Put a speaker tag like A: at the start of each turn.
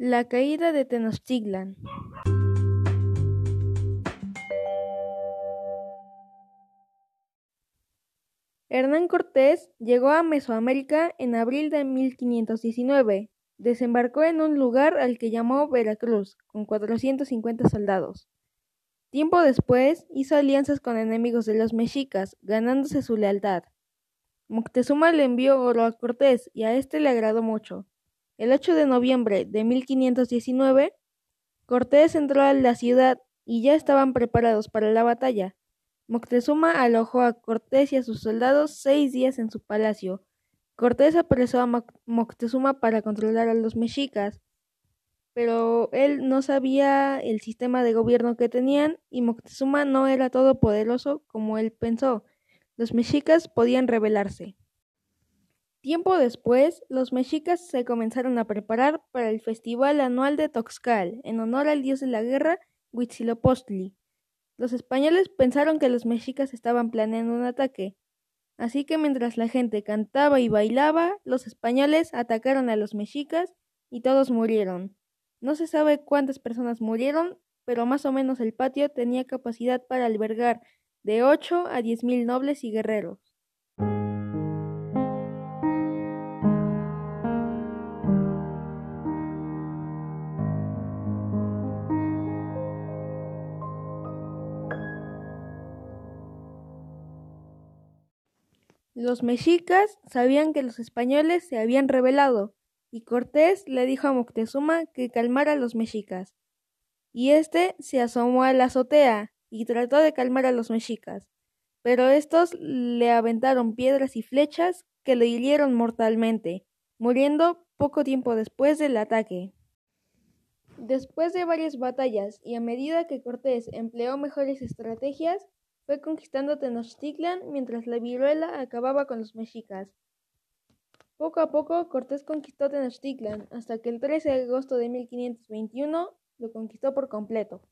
A: La caída de Tenochtitlan. Hernán Cortés llegó a Mesoamérica en abril de 1519. Desembarcó en un lugar al que llamó Veracruz, con 450 soldados. Tiempo después hizo alianzas con enemigos de los mexicas, ganándose su lealtad. Moctezuma le envió oro a Cortés y a este le agradó mucho. El 8 de noviembre de 1519, Cortés entró a la ciudad y ya estaban preparados para la batalla. Moctezuma alojó a Cortés y a sus soldados seis días en su palacio. Cortés apresó a Moctezuma para controlar a los mexicas, pero él no sabía el sistema de gobierno que tenían y Moctezuma no era todopoderoso como él pensó. Los mexicas podían rebelarse. Tiempo después, los mexicas se comenzaron a preparar para el festival anual de Toxcal, en honor al dios de la guerra, Huitzilopochtli. Los españoles pensaron que los mexicas estaban planeando un ataque, así que mientras la gente cantaba y bailaba, los españoles atacaron a los mexicas y todos murieron. No se sabe cuántas personas murieron, pero más o menos el patio tenía capacidad para albergar de ocho a diez mil nobles y guerreros. Los mexicas sabían que los españoles se habían rebelado, y Cortés le dijo a Moctezuma que calmara a los mexicas. Y éste se asomó a la azotea y trató de calmar a los mexicas, pero estos le aventaron piedras y flechas que le hirieron mortalmente, muriendo poco tiempo después del ataque. Después de varias batallas y a medida que Cortés empleó mejores estrategias, fue conquistando Tenochtitlan mientras la viruela acababa con los mexicas. Poco a poco Cortés conquistó Tenochtitlan hasta que el 13 de agosto de 1521 lo conquistó por completo.